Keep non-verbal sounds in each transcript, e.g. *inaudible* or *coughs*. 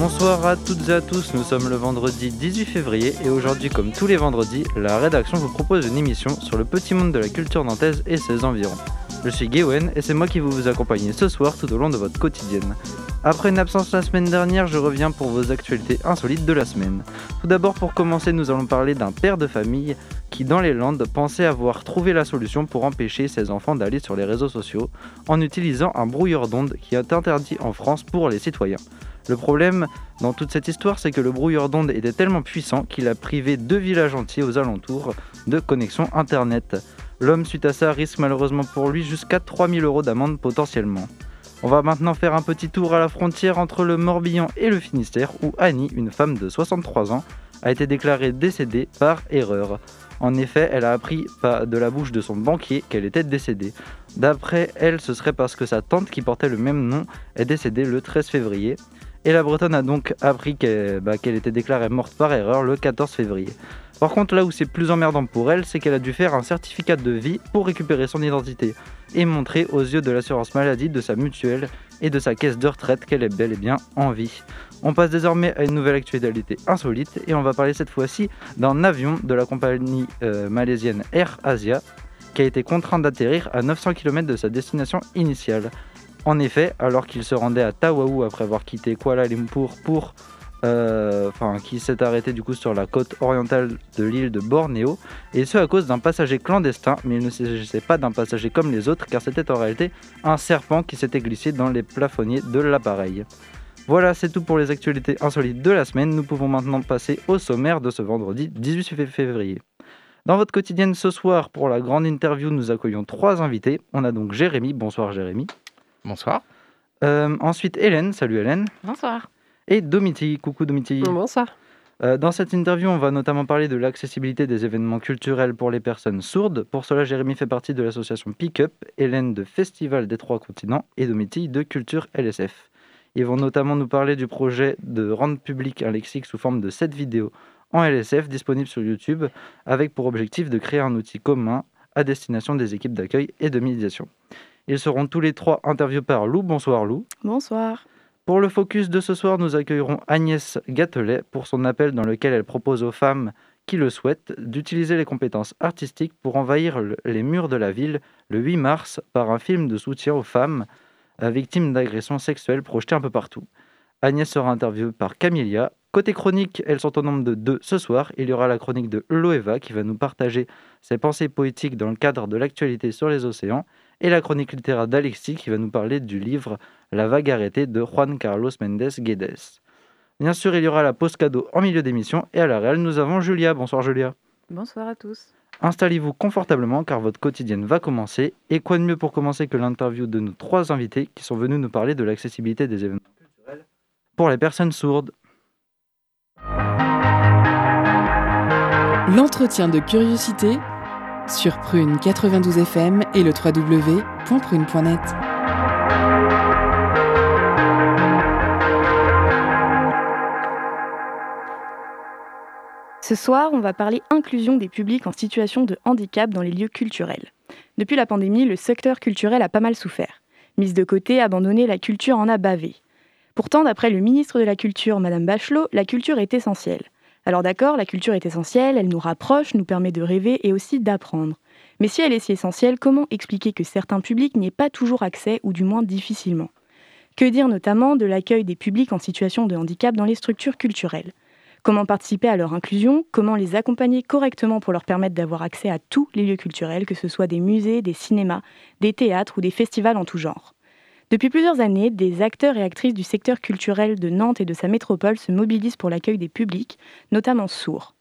Bonsoir à toutes et à tous, nous sommes le vendredi 18 février et aujourd'hui comme tous les vendredis, la rédaction vous propose une émission sur le petit monde de la culture nantaise et ses environs. Je suis Gawen et c'est moi qui vous accompagner ce soir tout au long de votre quotidienne. Après une absence la semaine dernière, je reviens pour vos actualités insolites de la semaine. Tout d'abord pour commencer, nous allons parler d'un père de famille qui dans les Landes pensait avoir trouvé la solution pour empêcher ses enfants d'aller sur les réseaux sociaux en utilisant un brouilleur d'ondes qui est interdit en France pour les citoyens. Le problème dans toute cette histoire, c'est que le brouilleur d'ondes était tellement puissant qu'il a privé deux villages entiers aux alentours de connexion Internet. L'homme, suite à ça, risque malheureusement pour lui jusqu'à 3000 euros d'amende potentiellement. On va maintenant faire un petit tour à la frontière entre le Morbihan et le Finistère, où Annie, une femme de 63 ans, a été déclarée décédée par erreur. En effet, elle a appris de la bouche de son banquier qu'elle était décédée. D'après elle, ce serait parce que sa tante, qui portait le même nom, est décédée le 13 février. Et la Bretonne a donc appris bah, qu'elle était déclarée morte par erreur le 14 février. Par contre, là où c'est plus emmerdant pour elle, c'est qu'elle a dû faire un certificat de vie pour récupérer son identité et montrer aux yeux de l'assurance maladie de sa mutuelle et de sa caisse de retraite qu'elle est bel et bien en vie. On passe désormais à une nouvelle actualité insolite et on va parler cette fois-ci d'un avion de la compagnie euh, malaisienne Air Asia qui a été contraint d'atterrir à 900 km de sa destination initiale. En effet, alors qu'il se rendait à Tawaou après avoir quitté Kuala Lumpur pour euh, enfin, qui s'est arrêté du coup sur la côte orientale de l'île de Bornéo, et ce à cause d'un passager clandestin, mais il ne s'agissait pas d'un passager comme les autres, car c'était en réalité un serpent qui s'était glissé dans les plafonniers de l'appareil. Voilà, c'est tout pour les actualités insolites de la semaine. Nous pouvons maintenant passer au sommaire de ce vendredi 18 février. Dans votre quotidienne ce soir, pour la grande interview, nous accueillons trois invités. On a donc Jérémy. Bonsoir Jérémy. Bonsoir. Euh, ensuite Hélène. Salut Hélène. Bonsoir. Et Domiti. Coucou Domiti. Bonsoir. Euh, dans cette interview, on va notamment parler de l'accessibilité des événements culturels pour les personnes sourdes. Pour cela, Jérémy fait partie de l'association Pick Up, Hélène de Festival des Trois Continents et Domiti de Culture LSF. Ils vont notamment nous parler du projet de rendre public un lexique sous forme de 7 vidéos en LSF disponibles sur YouTube, avec pour objectif de créer un outil commun à destination des équipes d'accueil et de médiation. Ils seront tous les trois interviewés par Lou. Bonsoir Lou. Bonsoir. Pour le focus de ce soir, nous accueillerons Agnès Gâtelet pour son appel dans lequel elle propose aux femmes qui le souhaitent d'utiliser les compétences artistiques pour envahir les murs de la ville le 8 mars par un film de soutien aux femmes euh, victimes d'agressions sexuelles projetées un peu partout. Agnès sera interviewée par Camilia. Côté chronique, elles sont au nombre de deux ce soir. Il y aura la chronique de Loeva qui va nous partager ses pensées poétiques dans le cadre de l'actualité sur les océans et la chronique littéraire d'Alexis qui va nous parler du livre La vague arrêtée de Juan Carlos Mendes Guedes. Bien sûr, il y aura la pause cadeau en milieu d'émission et à la réelle, nous avons Julia. Bonsoir Julia. Bonsoir à tous. Installez-vous confortablement car votre quotidienne va commencer. Et quoi de mieux pour commencer que l'interview de nos trois invités qui sont venus nous parler de l'accessibilité des événements culturels pour les personnes sourdes. L'entretien de curiosité sur Prune 92 FM et le www.prune.net. Ce soir, on va parler inclusion des publics en situation de handicap dans les lieux culturels. Depuis la pandémie, le secteur culturel a pas mal souffert. Mise de côté, abandonné, la culture en a bavé. Pourtant, d'après le ministre de la Culture, Madame Bachelot, la culture est essentielle. Alors d'accord, la culture est essentielle, elle nous rapproche, nous permet de rêver et aussi d'apprendre. Mais si elle est si essentielle, comment expliquer que certains publics n'y aient pas toujours accès, ou du moins difficilement? Que dire notamment de l'accueil des publics en situation de handicap dans les structures culturelles? Comment participer à leur inclusion? Comment les accompagner correctement pour leur permettre d'avoir accès à tous les lieux culturels, que ce soit des musées, des cinémas, des théâtres ou des festivals en tout genre? Depuis plusieurs années, des acteurs et actrices du secteur culturel de Nantes et de sa métropole se mobilisent pour l'accueil des publics, notamment sourds.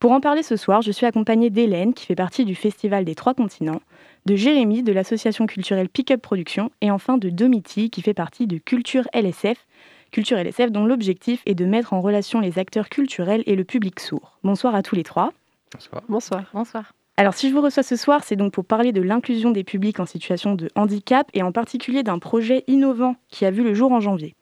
Pour en parler ce soir, je suis accompagnée d'Hélène, qui fait partie du Festival des Trois Continents, de Jérémy, de l'association culturelle Pick Up Production, et enfin de Domiti, qui fait partie de Culture LSF, Culture LSF, dont l'objectif est de mettre en relation les acteurs culturels et le public sourd. Bonsoir à tous les trois. Bonsoir. Bonsoir. Bonsoir. Alors, si je vous reçois ce soir, c'est donc pour parler de l'inclusion des publics en situation de handicap et en particulier d'un projet innovant qui a vu le jour en janvier.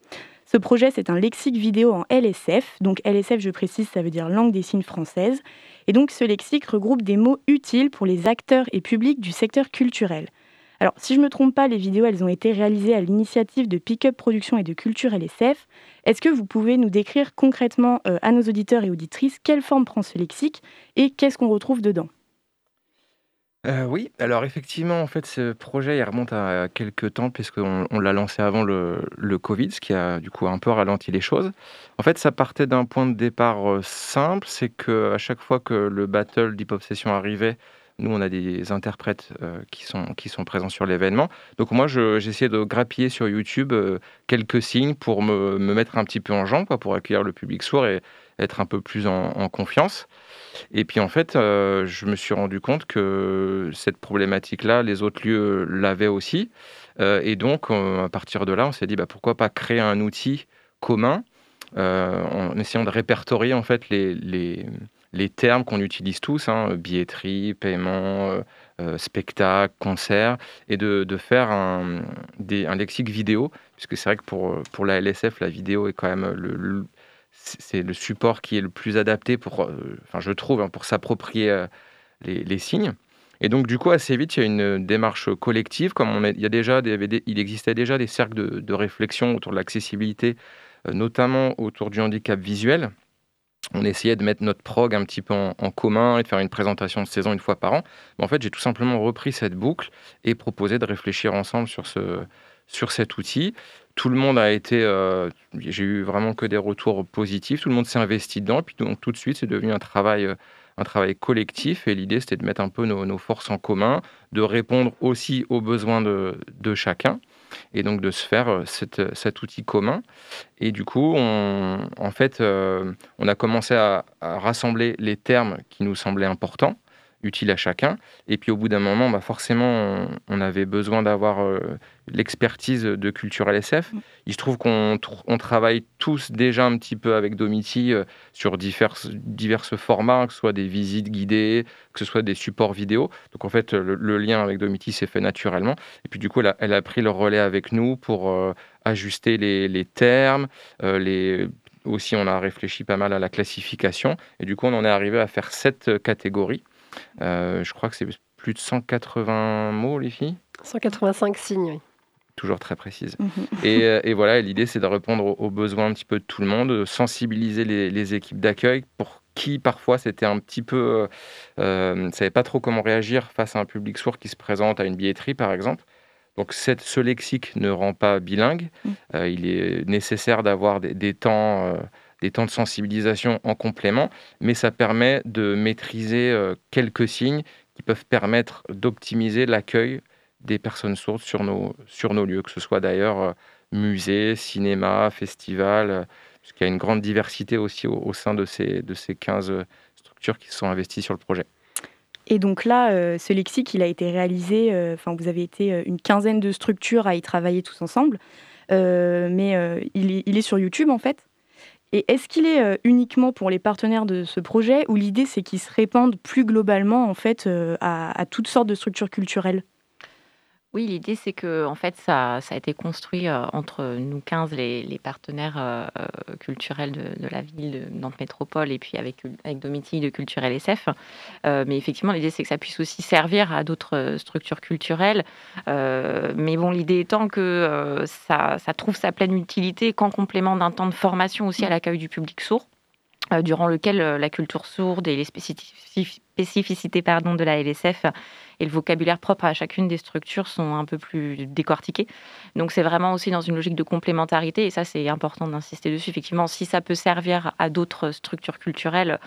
Ce projet, c'est un lexique vidéo en LSF. Donc LSF, je précise, ça veut dire langue des signes française. Et donc ce lexique regroupe des mots utiles pour les acteurs et publics du secteur culturel. Alors, si je ne me trompe pas, les vidéos, elles ont été réalisées à l'initiative de Pickup Production et de Culture LSF. Est-ce que vous pouvez nous décrire concrètement euh, à nos auditeurs et auditrices quelle forme prend ce lexique et qu'est-ce qu'on retrouve dedans? Euh, oui, alors effectivement, en fait, ce projet, il remonte à quelques temps puisqu'on on l'a lancé avant le, Covid, ce qui a du coup un peu ralenti les choses. En fait, ça partait d'un point de départ euh, simple, c'est que à chaque fois que le battle d'Hip Hop Session arrivait, nous, on a des interprètes euh, qui, sont, présents sur l'événement. Donc moi, j'essayais de grappiller sur YouTube quelques signes pour me, me, mettre un petit peu en jambe, pour accueillir le public sourd et être un peu plus en confiance. Et puis en fait, euh, je me suis rendu compte que cette problématique-là, les autres lieux l'avaient aussi. Euh, et donc, à partir de là, on s'est dit, bah, pourquoi pas créer un outil commun euh, en essayant de répertorier en fait les, les, les termes qu'on utilise tous, hein, billetterie, paiement, spectacle, concert, et de, de faire un, des, un, lexique vidéo, puisque c'est vrai que pour, pour la LSF, la vidéo est quand même le c'est le support qui est le plus adapté pour, euh, enfin je trouve, hein, pour s'approprier euh, les, signes. Et donc du coup assez vite il y a une démarche collective, comme on il y a déjà il existait déjà des cercles de, réflexion autour de l'accessibilité, euh, notamment autour du handicap visuel. On essayait de mettre notre prog un petit peu en, commun et de faire une présentation de saison une fois par an. Mais en fait, j'ai tout simplement repris cette boucle et proposé de réfléchir ensemble sur, ce, sur cet outil tout le monde a été. Euh, j'ai eu vraiment que des retours positifs. Tout le monde s'est investi dedans. Puis donc, tout de suite, c'est devenu un travail, euh, un travail collectif. Et l'idée, c'était de mettre un peu nos, forces en commun, de répondre aussi aux besoins de, chacun. Et donc de se faire euh, cet outil commun. Et du coup, on, en fait, on a commencé à, rassembler les termes qui nous semblaient importants utile à chacun. Et puis au bout d'un moment, bah forcément, on, avait besoin d'avoir euh, l'expertise de Culture LSF. Mm. Il se trouve qu'on on travaille tous déjà un petit peu avec Domiti euh, sur divers, divers formats, que ce soit des visites guidées, que ce soit des supports vidéo. Donc en fait, le, lien avec Domiti s'est fait naturellement. Et puis du coup, elle a, elle a pris le relais avec nous pour euh, ajuster les, les termes, les aussi, on a réfléchi pas mal à la classification. Et du coup, on en est arrivé à faire sept catégories. Euh, je crois que c'est plus de 180 mots, les filles 185 signes, oui. Toujours très précise. *laughs* Mhm. Euh, et, voilà, l'idée, c'est de répondre aux besoins un petit peu de tout le monde, de sensibiliser les, équipes d'accueil pour qui parfois c'était un petit peu, euh, ne savait pas trop comment réagir face à un public sourd qui se présente à une billetterie par exemple. Donc cette, ce lexique ne rend pas bilingue. Euh, il est nécessaire d'avoir des, temps des temps de sensibilisation en complément, mais ça permet de maîtriser euh, quelques signes qui peuvent permettre d'optimiser l'accueil des personnes sourdes sur nos, sur nos lieux, que ce soit d'ailleurs euh, musée, cinéma, festival, euh, puisqu'il y a une grande diversité aussi au, sein de ces, de ces 15 structures qui sont investies sur le projet. Et donc là, ce lexique, il a été réalisé, enfin vous avez été une quinzaine de structures à y travailler tous ensemble, mais il, est sur YouTube en fait? Et est-ce qu'il est, euh, uniquement pour les partenaires de ce projet ou l'idée c'est qu'il se répande plus globalement en fait euh, à, toutes sortes de structures culturelles? Oui, l'idée, c'est que en fait, ça, a été construit euh, entre nous 15, les, partenaires euh, culturels de, la ville de Nantes Métropole, et puis avec, avec Domiti de Culture LSF. Euh, mais effectivement, l'idée, c'est que ça puisse aussi servir à d'autres structures culturelles. mais bon, l'idée étant que ça, ça, trouve sa pleine utilité qu'en complément d'un temps de formation aussi à l'accueil du public sourd. durant lequel la culture sourde et les spécificités pardon, de la LSF et le vocabulaire propre à chacune des structures sont un peu plus décortiqués. Donc c'est vraiment aussi dans une logique de complémentarité et ça c'est important d'insister dessus. Effectivement, si ça peut servir à d'autres structures culturelles,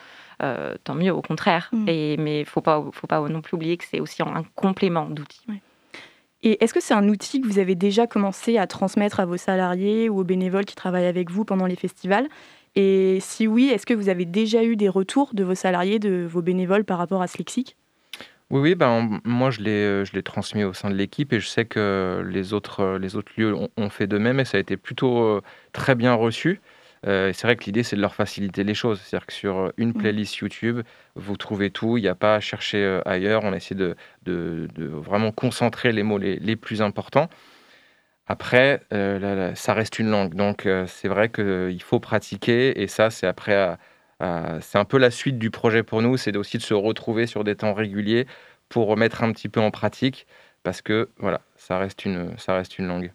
euh, tant mieux, au contraire. Mm. Et, mais il faut pas, faut pas non plus oublier que c'est aussi un complément d'outils. Et est-ce que c'est un outil que vous avez déjà commencé à transmettre à vos salariés ou aux bénévoles qui travaillent avec vous pendant les festivals? Et si oui, est-ce que vous avez déjà eu des retours de vos salariés, de vos bénévoles par rapport à ce lexique? Oui, oui, ben, moi je l'ai, je l'ai transmis au sein de l'équipe et je sais que les autres, les autres lieux ont, fait de même et ça a été plutôt très bien reçu. c'est vrai que l'idée c'est de leur faciliter les choses. C'est-à-dire que sur une mmh. playlist YouTube, vous trouvez tout, il n'y a pas à chercher ailleurs. On essaie de, de, de vraiment concentrer les mots les, les plus importants. Après, ça reste une langue, donc c'est vrai qu'il faut pratiquer et ça c'est après euh, c'est un peu la suite du projet pour nous, c'est aussi de se retrouver sur des temps réguliers pour remettre un petit peu en pratique, parce que voilà, ça reste une, ça reste une langue.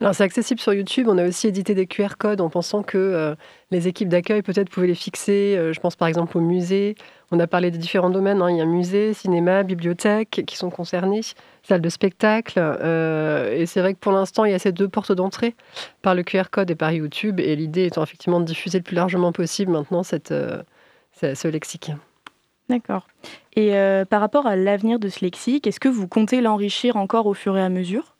Alors c'est accessible sur YouTube. On a aussi édité des QR codes en pensant que euh, les équipes d'accueil peut-être pouvaient les fixer. Euh, je pense par exemple au musée. On a parlé des différents domaines. Hein. Il y a musée, cinéma, bibliothèque qui sont concernés, salle de spectacle. Euh, et c'est vrai que pour l'instant, il y a ces deux portes d'entrée par le QR code et par YouTube. Et l'idée étant effectivement de diffuser le plus largement possible maintenant ce lexique. D'accord. Et par rapport à l'avenir de ce lexique, est-ce que vous comptez l'enrichir encore au fur et à mesure?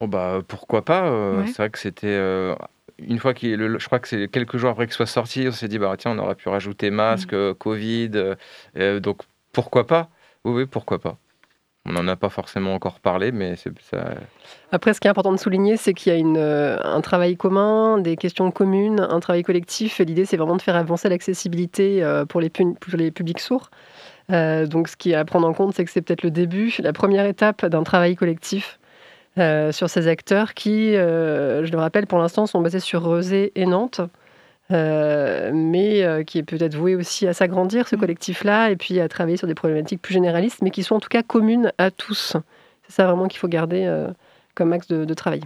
Oh bah pourquoi pas euh, C'est vrai que c'était euh, une fois qu'il, je crois que c'est quelques jours après qu'il soit sorti, on s'est dit bah tiens on aurait pu rajouter masque, mmh. Covid, euh, donc pourquoi pas? Oui, pourquoi pas. On n'en a pas forcément encore parlé, mais c'est ça. Après, ce qui est important de souligner, c'est qu'il y a une, un travail commun, des questions communes, un travail collectif. L'idée, c'est vraiment de faire avancer l'accessibilité pour, les pour les publics sourds. donc, ce qui est à prendre en compte, c'est que c'est peut-être le début, la première étape d'un travail collectif euh, sur ces acteurs qui, euh, je le rappelle, pour l'instant sont basés sur Rezé et Nantes. Euh, mais qui est peut-être voué aussi à s'agrandir, ce mm. collectif-là, et puis à travailler sur des problématiques plus généralistes, mais qui sont en tout cas communes à tous. C'est ça vraiment qu'il faut garder comme axe de, travail.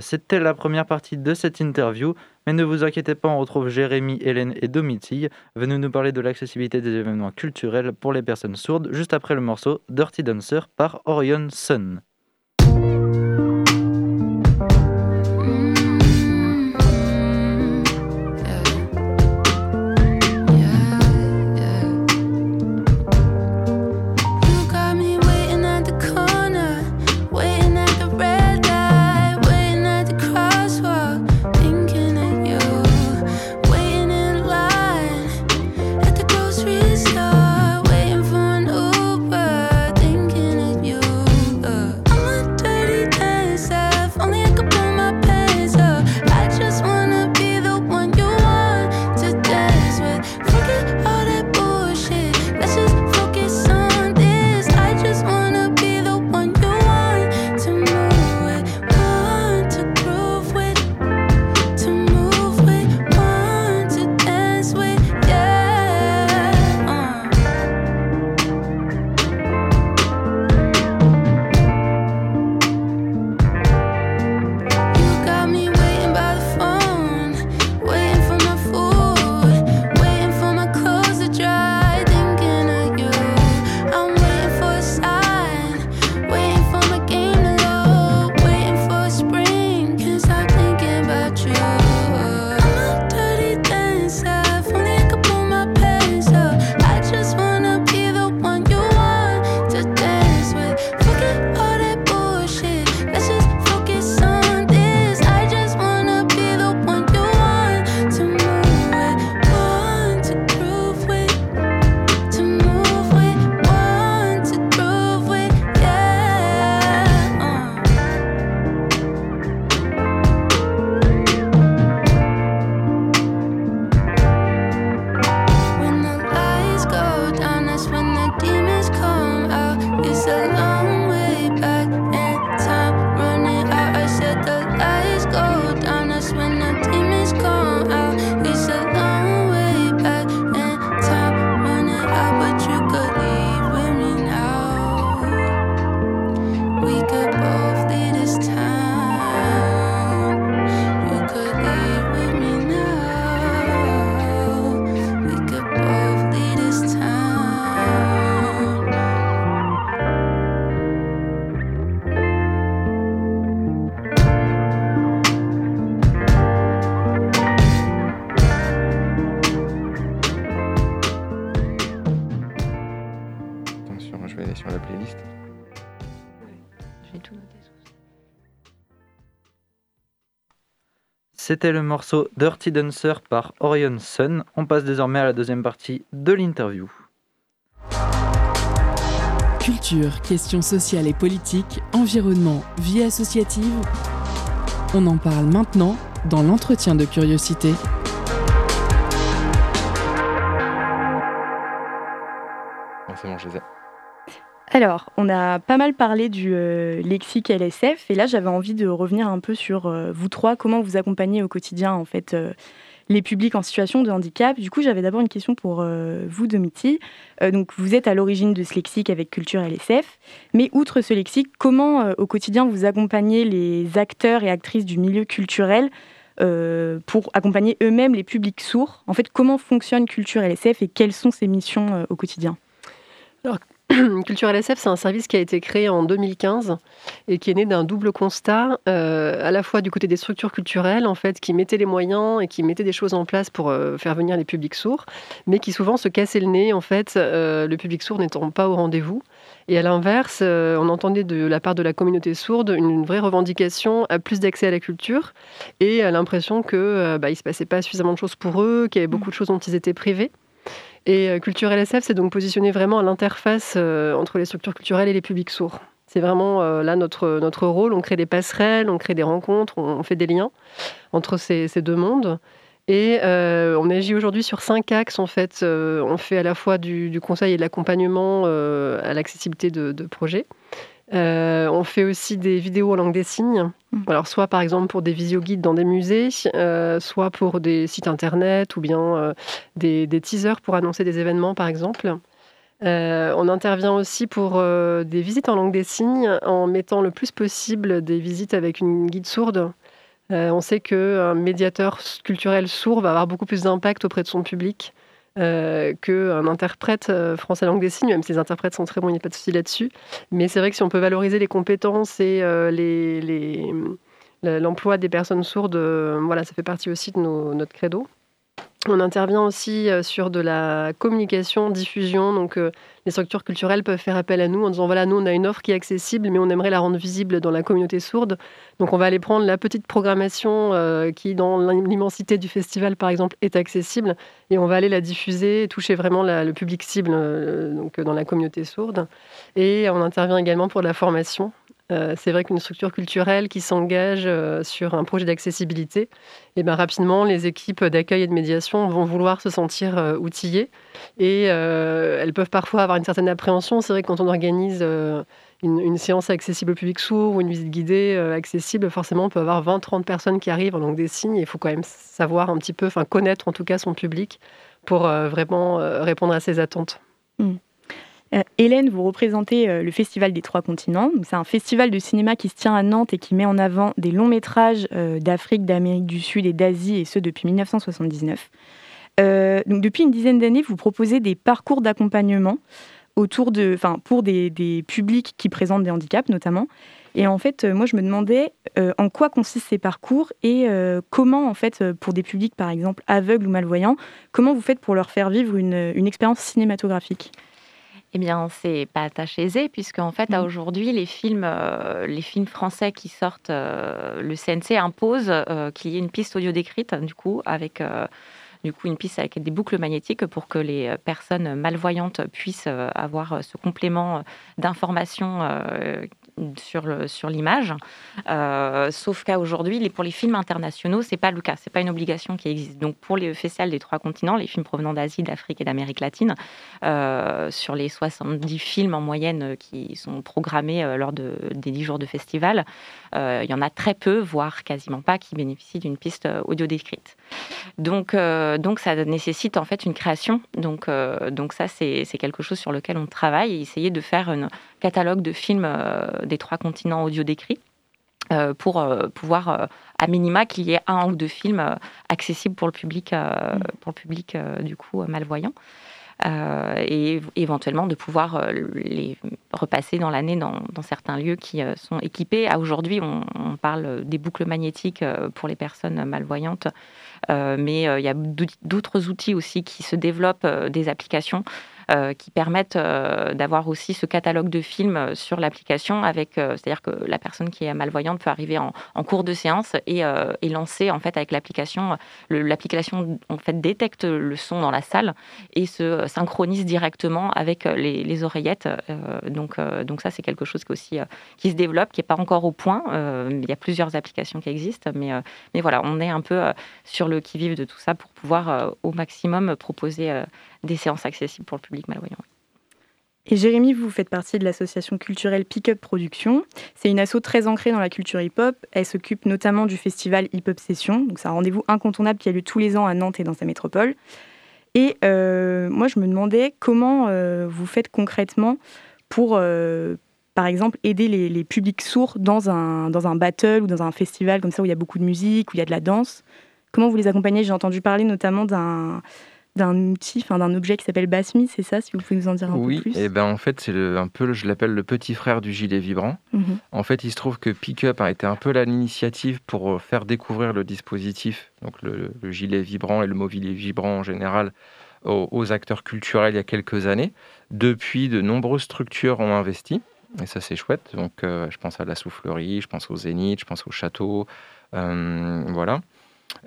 C'était la première partie de cette interview, mais ne vous inquiétez pas, on retrouve Jérémy, Hélène et Domitille venus nous parler de l'accessibilité des événements culturels pour les personnes sourdes juste après le morceau Dirty Dancer par Orion Sun. C'était le morceau Dirty Dancer par Orion Sun. On passe désormais à la deuxième partie de l'interview. Culture, questions sociales et politiques, environnement, vie associative. On en parle maintenant dans l'entretien de curiosité. je. Alors, on a pas mal parlé du euh, lexique LSF et là j'avais envie de revenir un peu sur euh, vous trois, comment vous accompagnez au quotidien en fait euh, les publics en situation de handicap. Du coup, j'avais d'abord une question pour vous, Domiti. donc, vous êtes à l'origine de ce lexique avec Culture LSF, mais outre ce lexique, comment au quotidien vous accompagnez les acteurs et actrices du milieu culturel pour accompagner eux-mêmes les publics sourds? En fait, comment fonctionne Culture LSF et quelles sont ses missions au quotidien? *clears throat* Culture LSF, c'est un service qui a été créé en 2015 et qui est né d'un double constat, euh, à la fois du côté des structures culturelles, en fait, qui mettaient les moyens et qui mettaient des choses en place pour euh, faire venir les publics sourds, mais qui souvent se cassaient le nez, en fait, euh, le public sourd n'étant pas au rendez-vous. Et à l'inverse, on entendait de la part de la communauté sourde une vraie revendication à plus d'accès à la culture et à l'impression que bah, il se passait pas suffisamment de choses pour eux, qu'il y avait beaucoup de choses dont ils étaient privés. Et euh, Culture LSF, c'est donc positionné vraiment à l'interface euh, entre les structures culturelles et les publics sourds. C'est vraiment euh, là notre, notre rôle. On crée des passerelles, on crée des rencontres, on, fait des liens entre ces, deux mondes. Et on agit aujourd'hui sur cinq axes en fait. on fait à la fois du, conseil et de l'accompagnement à l'accessibilité de, projets. Euh, on fait aussi des vidéos en langue des signes. Mm. Alors, soit par exemple pour des visio-guides dans des musées, euh, soit pour des sites internet ou bien euh, des, teasers pour annoncer des événements, par exemple. on intervient aussi pour des visites en langue des signes en mettant le plus possible des visites avec une guide sourde. on sait qu'un médiateur culturel sourd va avoir beaucoup plus d'impact auprès de son public euh, qu'un interprète euh, français langue des signes, même si les interprètes sont très bons, il n'y a pas de souci là-dessus. Mais c'est vrai que si on peut valoriser les compétences et euh, l'emploi des personnes sourdes, voilà, ça fait partie aussi de notre credo. On intervient aussi euh, sur de la communication, diffusion. Donc, euh, les structures culturelles peuvent faire appel à nous en disant voilà, nous, on a une offre qui est accessible, mais on aimerait la rendre visible dans la communauté sourde. Donc, on va aller prendre la petite programmation euh, qui, dans l'immensité du festival, par exemple, est accessible, et on va aller la diffuser toucher vraiment le public cible donc, dans la communauté sourde. Et on intervient également pour la formation. Euh, c'est vrai qu'une structure culturelle qui s'engage euh, sur un projet d'accessibilité, et eh ben, rapidement, les équipes d'accueil et de médiation vont vouloir se sentir euh, outillées et elles peuvent parfois avoir une certaine appréhension. C'est vrai que quand on organise une, séance accessible au public sourd ou une visite guidée accessible, forcément, on peut avoir 20-30 personnes qui arrivent en langue des signes. Il faut quand même savoir un petit peu, enfin connaître en tout cas son public pour vraiment répondre à ses attentes. Mmh. Euh, Hélène, vous représentez euh, le Festival des Trois Continents. C'est un festival de cinéma qui se tient à Nantes et qui met en avant des longs métrages euh, d'Afrique, d'Amérique du Sud et d'Asie, et ce depuis 1979. donc depuis une dizaine d'années, vous proposez des parcours d'accompagnement autour pour des, publics qui présentent des handicaps notamment. Et en fait, moi, je me demandais en quoi consistent ces parcours et comment, en fait, pour des publics, par exemple, aveugles ou malvoyants, comment vous faites pour leur faire vivre une expérience cinématographique? Eh bien, c'est pas tâche aisée, puisque en fait, à mmh. aujourd'hui, les films, euh, les films français qui sortent, euh, le CNC impose euh, qu'il y ait une piste audio décrite, du coup, avec du coup une piste avec des boucles magnétiques pour que les personnes malvoyantes puissent avoir ce complément d'information sur l'image. Euh, sauf qu'à aujourd'hui, pour les films internationaux, c'est pas le cas. C'est pas une obligation qui existe. Donc pour les festivals des trois continents, les films provenant d'Asie, d'Afrique et d'Amérique latine, euh, sur les 70 films en moyenne qui sont programmés euh, lors de, des 10 jours de festival, il y en a très peu, voire quasiment pas, qui bénéficient d'une piste audio décrite. Donc, ça nécessite en fait une création. Donc, donc ça, c'est quelque chose sur lequel on travaille et essayer de faire un catalogue de films des trois continents audio décrits. Euh, pour euh, pouvoir, euh, à minima, qu'il y ait un ou deux films accessibles pour le public, mm. pour le public du coup malvoyant. et éventuellement de pouvoir les repasser dans l'année dans, certains lieux qui sont équipés. Aujourd'hui, on, on, parle des boucles magnétiques pour les personnes malvoyantes, mais il y a d'autres outils aussi qui se développent, des applications qui permettent d'avoir aussi ce catalogue de films sur l'application, avec, c'est-à-dire que la personne qui est malvoyante peut arriver en, cours de séance et, lancer en fait avec l'application, l'application en fait détecte le son dans la salle et se synchronise directement avec les, oreillettes. donc, donc ça c'est quelque chose qui aussi qui se développe, qui n'est pas encore au point. il y a plusieurs applications qui existent, mais, mais voilà, on est un peu sur le qui-vive de tout ça pour pouvoir au maximum proposer des séances accessibles pour le public malvoyant. Et Jérémy, vous faites partie de l'association culturelle Pick Up Production. C'est une asso très ancrée dans la culture hip-hop. Elle s'occupe notamment du festival Hip Hop Session. C'est un rendez-vous incontournable qui a lieu tous les ans à Nantes et dans sa métropole. Et euh, moi, je me demandais comment euh, vous faites concrètement pour, euh, par exemple, aider les, les, publics sourds dans un, dans un battle ou dans un festival comme ça où il y a beaucoup de musique, où il y a de la danse. Comment vous les accompagnez? J'ai entendu parler notamment d'un d'un outil, enfin d'un objet qui s'appelle Basmi, c'est ça Si vous pouvez nous en dire un peu plus? Oui, et ben en fait c'est un peu, je l'appelle le petit frère du gilet vibrant. Mhm. En fait, il se trouve que Pickup a été un peu l'initiative pour euh, faire découvrir le dispositif, donc le, gilet vibrant et le mobilier vibrant en général, aux, acteurs culturels il y a quelques années. Depuis, de nombreuses structures ont investi. Et ça, c'est chouette. Donc, euh, je pense à la soufflerie, je pense au Zénith, je pense au château. Euh, voilà.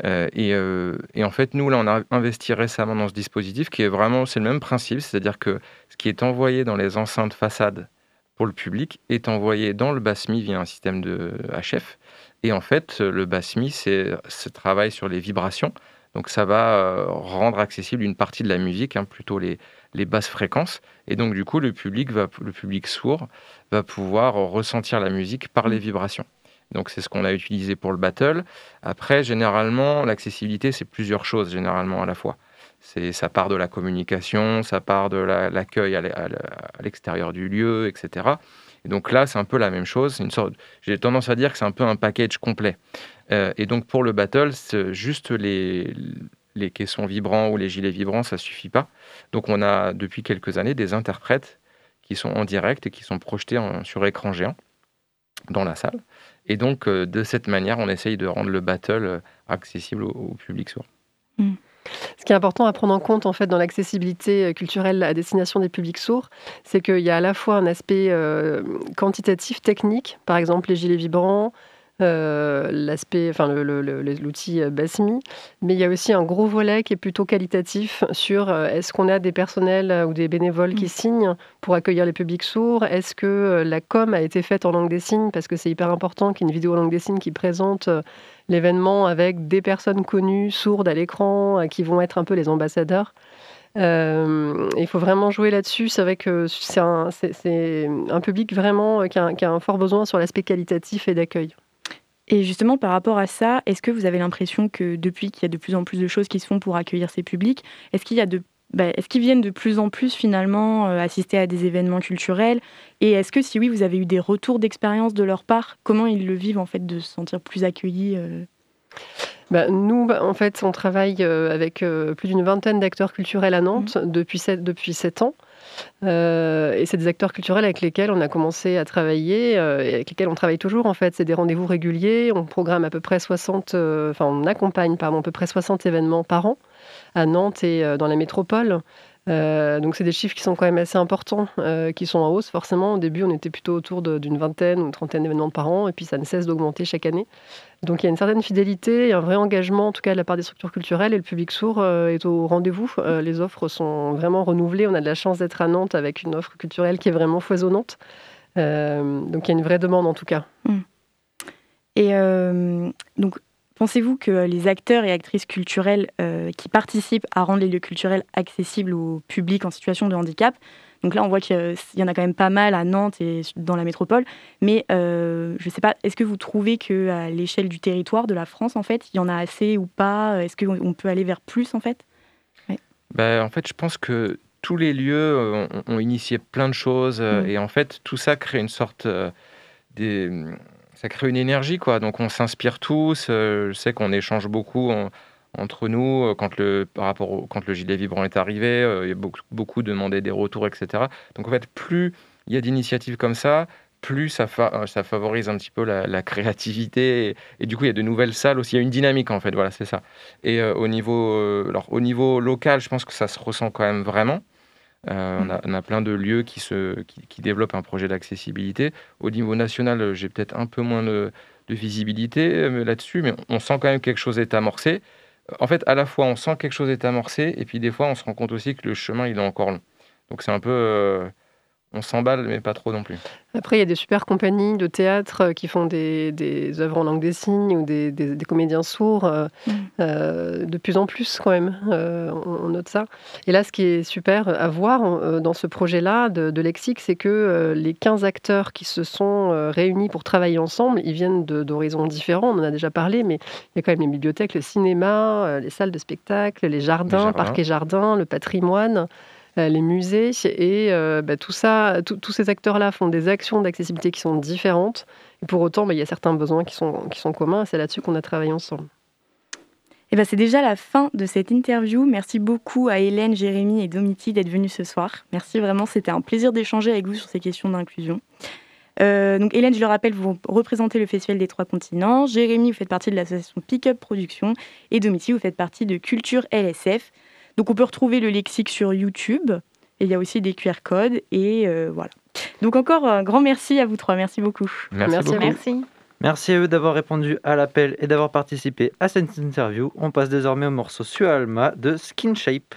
Euh, euh, et, en fait, nous, là, on a investi récemment dans ce dispositif qui est vraiment, c'est le même principe, c'est-à-dire que ce qui est envoyé dans les enceintes façades pour le public est envoyé dans le BASMI via un système de HF. Et en fait, le BASMI, c'est ce travail sur les vibrations. Donc, ça va euh, rendre accessible une partie de la musique, hein, plutôt les, les basses fréquences. Et donc, du coup, le public, va, le public sourd va pouvoir ressentir la musique par les vibrations. Donc c'est ce qu'on a utilisé pour le battle. Après, généralement, l'accessibilité, c'est plusieurs choses, généralement à la fois. C'est ça part de la communication, ça part de l'accueil à l'extérieur du lieu, etc. Et donc là, c'est un peu la même chose. Une sorte, j'ai tendance à dire que c'est un peu un package complet. Euh, et donc pour le battle, juste les, les caissons vibrants ou les gilets vibrants, ça suffit pas. Donc on a depuis quelques années des interprètes qui sont en direct et qui sont projetés sur écran géant dans la salle. Et donc, euh, de cette manière, on essaye de rendre le battle euh, accessible au, public sourd. Hmm. Ce qui est important à prendre en compte en fait dans l'accessibilité euh, culturelle à destination des publics sourds, c'est qu'il y a à la fois un aspect quantitatif, technique, par exemple les gilets vibrants, l'aspect, enfin l'outil euh, Basmi, mais il y a aussi un gros volet qui est plutôt qualitatif sur euh, est-ce qu'on a des personnels ou des bénévoles qui mm. signent pour accueillir les publics sourds? Est-ce que la com a été faite en langue des signes? Parce que c'est hyper important qu'il y ait une vidéo en langue des signes qui présente l'événement avec des personnes connues, sourdes à l'écran, qui vont être un peu les ambassadeurs. il faut vraiment jouer là-dessus. C'est vrai que c'est un, un, public vraiment qui a, qui a un fort besoin sur l'aspect qualitatif et d'accueil. Et justement, par rapport à ça, est-ce que vous avez l'impression que depuis qu'il y a de plus en plus de choses qui se font pour accueillir ces publics, est-ce qu'il y a de bah, est-ce qu'ils viennent de plus en plus finalement euh, assister à des événements culturels? Et est-ce que si oui, vous avez eu des retours d'expérience de leur part Comment ils le vivent en fait de se sentir plus accueillis euh? bah, nous, bah, en fait, on travaille euh, avec plus d'une vingtaine d'acteurs culturels à Nantes mmh. depuis, sept, depuis sept ans. Euh, et c'est des acteurs culturels avec lesquels on a commencé à travailler euh, et avec lesquels on travaille toujours en fait. C'est des rendez-vous réguliers. On programme à peu près 60, euh, on accompagne pardon, à peu près 60 événements par an à Nantes et dans la métropole. Donc c'est des chiffres qui sont quand même assez importants, qui sont en hausse forcément. Au début, on était plutôt autour d'une vingtaine ou une trentaine d'événements par an, et puis ça ne cesse d'augmenter chaque année. Donc il y a une certaine fidélité et un vrai engagement, en tout cas de la part des structures culturelles, et le public sourd euh, est au rendez-vous. les offres sont vraiment renouvelées. On a de la chance d'être à Nantes avec une offre culturelle qui est vraiment foisonnante. donc il y a une vraie demande en tout cas. Mmh. Et donc Pensez-vous que les acteurs et actrices culturels euh, qui participent à rendre les lieux culturels accessibles au public en situation de handicap, donc là on voit qu'il y en a quand même pas mal à Nantes et dans la métropole, mais euh, je ne sais pas, est-ce que vous trouvez qu'à l'échelle du territoire de la France, en fait, il y en a assez ou pas? Est-ce qu'on peut aller vers plus, en fait? Ben, En fait, je pense que tous les lieux euh, ont, initié plein de choses mmh. et en fait, tout ça crée une sorte... des ça crée une énergie, quoi. Donc on s'inspire tous. Euh, je sais qu'on échange beaucoup entre nous euh, quand le, par rapport au, quand le gilet vibrant est arrivé. Euh, il y a beaucoup, beaucoup demandé des retours, etc. Donc en fait, plus il y a d'initiatives comme ça, plus ça, ça favorise un petit peu la, créativité. Et, du coup, il y a de nouvelles salles aussi. Il y a une dynamique, en fait. Voilà, c'est ça. Et au, niveau, alors, au niveau local, je pense que ça se ressent quand même vraiment. on, a, plein de lieux qui, se, qui, développent un projet d'accessibilité. Au niveau national, j'ai peut-être un peu moins de, visibilité là-dessus, mais on sent quand même quelque chose est amorcé. En fait, à la fois, on sent quelque chose est amorcé, et puis des fois, on se rend compte aussi que le chemin, il est encore long. Donc c'est un peu on s'emballe, mais pas trop non plus. Après, il y a des super compagnies de théâtre euh, qui font des, des œuvres en langue des signes ou des, des, comédiens sourds, euh, mm. euh, de plus en plus quand même, on, note ça. Et là, ce qui est super à voir dans ce projet-là de, Lexique, c'est que les 15 acteurs qui se sont réunis pour travailler ensemble, ils viennent d'horizons différents, on en a déjà parlé, mais il y a quand même les bibliothèques, le cinéma, les salles de spectacle, les jardins, parcs et jardins, le patrimoine. Euh, les musées. Et euh, bah, tout ça, tous ces acteurs-là font des actions d'accessibilité qui sont différentes. Et pour autant, bah, il y a certains besoins qui sont, qui sont communs. C'est là-dessus qu'on a travaillé ensemble. Et ben, c'est déjà la fin de cette interview. Merci beaucoup à Hélène, Jérémy et Domiti d'être venus ce soir. Merci vraiment, c'était un plaisir d'échanger avec vous sur ces questions d'inclusion. Euh, donc Hélène, je le rappelle, vous représentez le Festival des Trois Continents. Jérémy, vous faites partie de l'association Pick Up Production. Et Domiti, vous faites partie de Culture LSF. Donc on peut retrouver le lexique sur YouTube. Et il y a aussi des QR codes. Et euh, voilà. Donc encore un grand merci à vous trois. Merci beaucoup. Merci, merci. merci. à eux d'avoir répondu à l'appel et d'avoir participé à cette interview. On passe désormais au morceau Sualma de Skin Shape.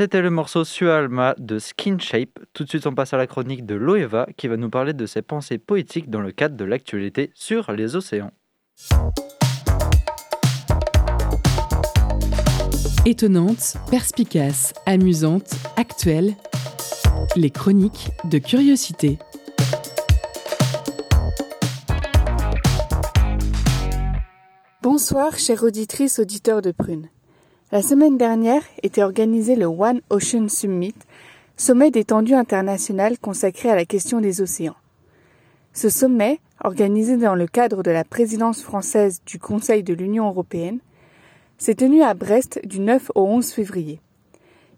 C'était le morceau Sualma de Skin Shape. Tout de suite, on passe à la chronique de Loeva qui va nous parler de ses pensées poétiques dans le cadre de l'actualité sur les océans. Étonnante, perspicace, amusante, actuelle, les chroniques de curiosité. Bonsoir, chère auditrice, auditeur de Prune. La semaine dernière était organisé le One Ocean Summit, sommet d'étendue internationale consacré à la question des océans. Ce sommet, organisé dans le cadre de la présidence française du Conseil de l'Union européenne, s'est tenu à Brest du 9 au 11 février.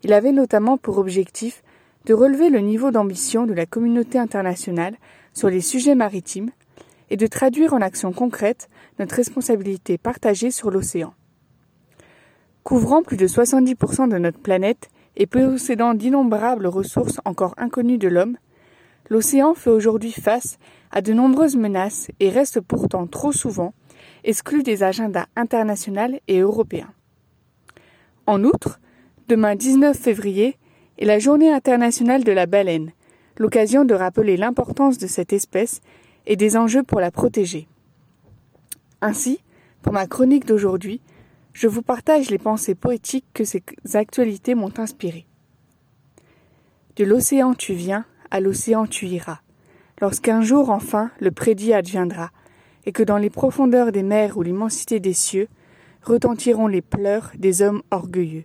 Il avait notamment pour objectif de relever le niveau d'ambition de la communauté internationale sur les sujets maritimes et de traduire en actions concrètes notre responsabilité partagée sur l'océan. Couvrant plus de 70% de notre planète et possédant d'innombrables ressources encore inconnues de l'homme, l'océan fait aujourd'hui face à de nombreuses menaces et reste pourtant trop souvent exclu des agendas internationaux et européens. En outre, demain 19 février est la journée internationale de la baleine, l'occasion de rappeler l'importance de cette espèce et des enjeux pour la protéger. Ainsi, pour ma chronique d'aujourd'hui, je vous partage les pensées poétiques que ces actualités m'ont inspirées. De l'océan tu viens, à l'océan tu iras, lorsqu'un jour enfin le prédit adviendra, et que dans les profondeurs des mers ou l'immensité des cieux retentiront les pleurs des hommes orgueilleux,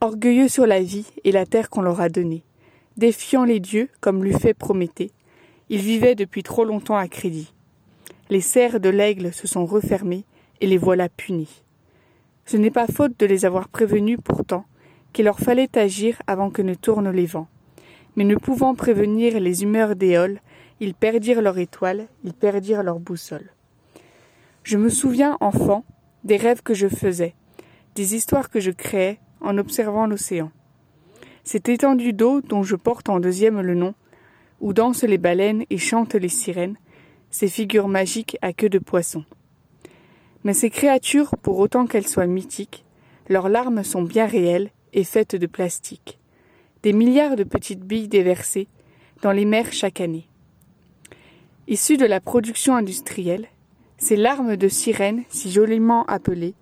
orgueilleux sur la vie et la terre qu'on leur a donnée, défiant les dieux comme l'eût fait Prométhée. Ils vivaient depuis trop longtemps à crédit. Les serres de l'aigle se sont refermées et les voilà punis. Ce n'est pas faute de les avoir prévenus pourtant qu'il leur fallait agir avant que ne tournent les vents. Mais ne pouvant prévenir les humeurs d'éole, ils perdirent leur étoile, ils perdirent leur boussole. Je me souviens, enfant, des rêves que je faisais, des histoires que je créais en observant l'océan. Cette étendue d'eau dont je porte en deuxième le nom, où dansent les baleines et chantent les sirènes, ces figures magiques à queue de poisson. Mais ces créatures, pour autant qu'elles soient mythiques, leurs larmes sont bien réelles et faites de plastique. Des milliards de petites billes déversées dans les mers chaque année. Issues de la production industrielle, ces larmes de sirènes, si joliment appelées,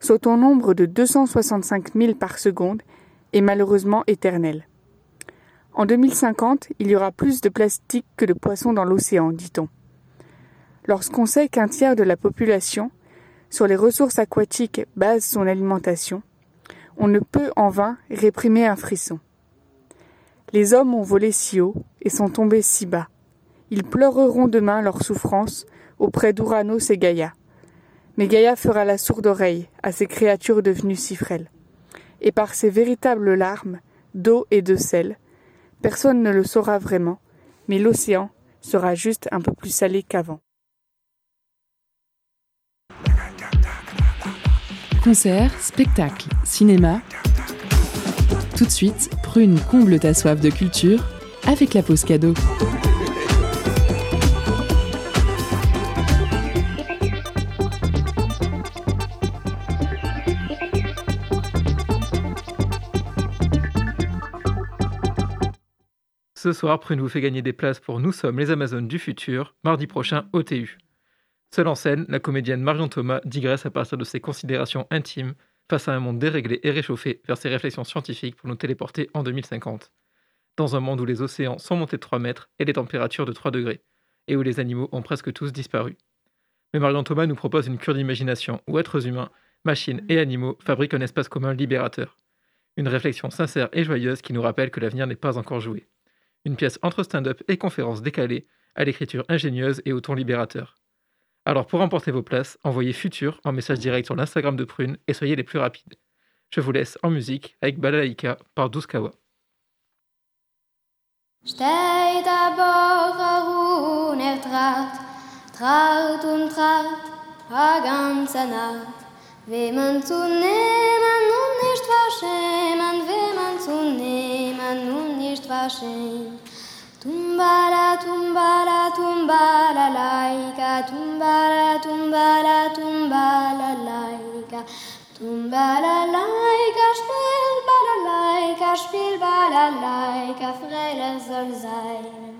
sont au nombre de 265 000 par seconde et malheureusement éternelles. En 2050, il y aura plus de plastique que de poissons dans l'océan, dit-on. Lorsqu'on sait qu'un tiers de la population sur les ressources aquatiques base son alimentation, on ne peut en vain réprimer un frisson. Les hommes ont volé si haut et sont tombés si bas. Ils pleureront demain leur souffrance auprès d'Ouranos et Gaïa. Mais Gaïa fera la sourde oreille à ces créatures devenues si frêles. Et par ces véritables larmes, d'eau et de sel, personne ne le saura vraiment, mais l'océan sera juste un peu plus salé qu'avant. Concert, spectacle, cinéma. Tout de suite, Prune comble ta soif de culture avec la pause cadeau. Ce soir, Prune vous fait gagner des places pour Nous sommes les Amazones du futur, mardi prochain au TU. Seule en scène, la comédienne Marion Thomas digresse à partir de ses considérations intimes face à un monde déréglé et réchauffé vers ses réflexions scientifiques pour nous téléporter en 2050. Dans un monde où les océans sont montés de 3 mètres et les températures de 3 degrés, et où les animaux ont presque tous disparu. Mais Marion Thomas nous propose une cure d'imagination où êtres humains, machines et animaux fabriquent un espace commun libérateur. Une réflexion sincère et joyeuse qui nous rappelle que l'avenir n'est pas encore joué. Une pièce entre stand-up et conférences décalées, à l'écriture ingénieuse et au ton libérateur. Alors pour remporter vos places, envoyez Futur en message direct sur l'Instagram de Prune et soyez les plus rapides. Je vous laisse en musique avec Balalaika par Douskawa. Steht aber Harun, er trat, trat und trat, a ganze Nacht. Wem man zu nehmen und nicht verschämen, wem man zu nehmen und nicht verschämen. Tumbala, tumbala, tumbala, laika, tumbala, tumbala, tumbala, laika. Tumbala, laika, spiel, balalaika, spiel, balalaika, Freude soll sein.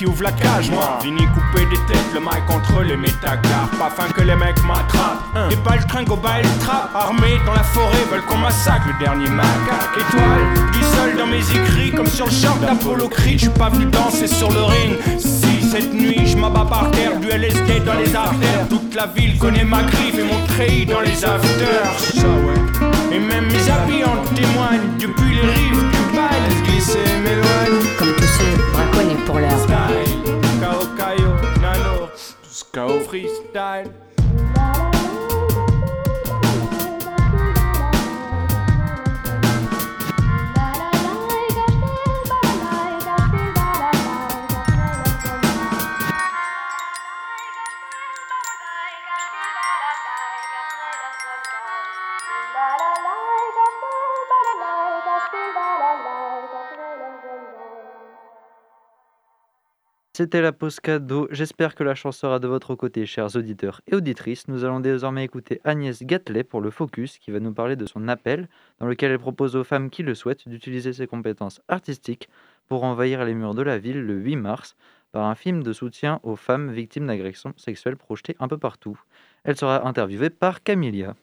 Qui ouvre la cage moi. Fini couper des têtes, le mic contre les métacarpes Afin que les mecs m'attrapent. Des balles tringo bas le trap Armés dans la forêt veulent qu'on massacre le dernier macaque. Étoile, du sol dans mes écrits Comme sur le short d'Apollo Creed. Je suis pas venu danser sur le ring Si cette nuit je m'abats par terre Du LSD dans les artères. Toute la ville connaît ma griffe et mon treillis dans les afters. Ça ouais. Et même mes habits en témoignent Depuis les rives du Laisse glisser mes loignes Comme tous braconnés pour l'heure. Style, KO, KO, nano, freestyle. C'était la pause cadeau. J'espère que la chance sera de votre côté, chers auditeurs et auditrices. Nous allons désormais écouter Agnès Gatelet pour le Focus, qui va nous parler de son appel, dans lequel elle propose aux femmes qui le souhaitent d'utiliser ses compétences artistiques pour envahir les murs de la ville le 8 mars par un film de soutien aux femmes victimes d'agressions sexuelles projeté un peu partout. Elle sera interviewée par Camilia.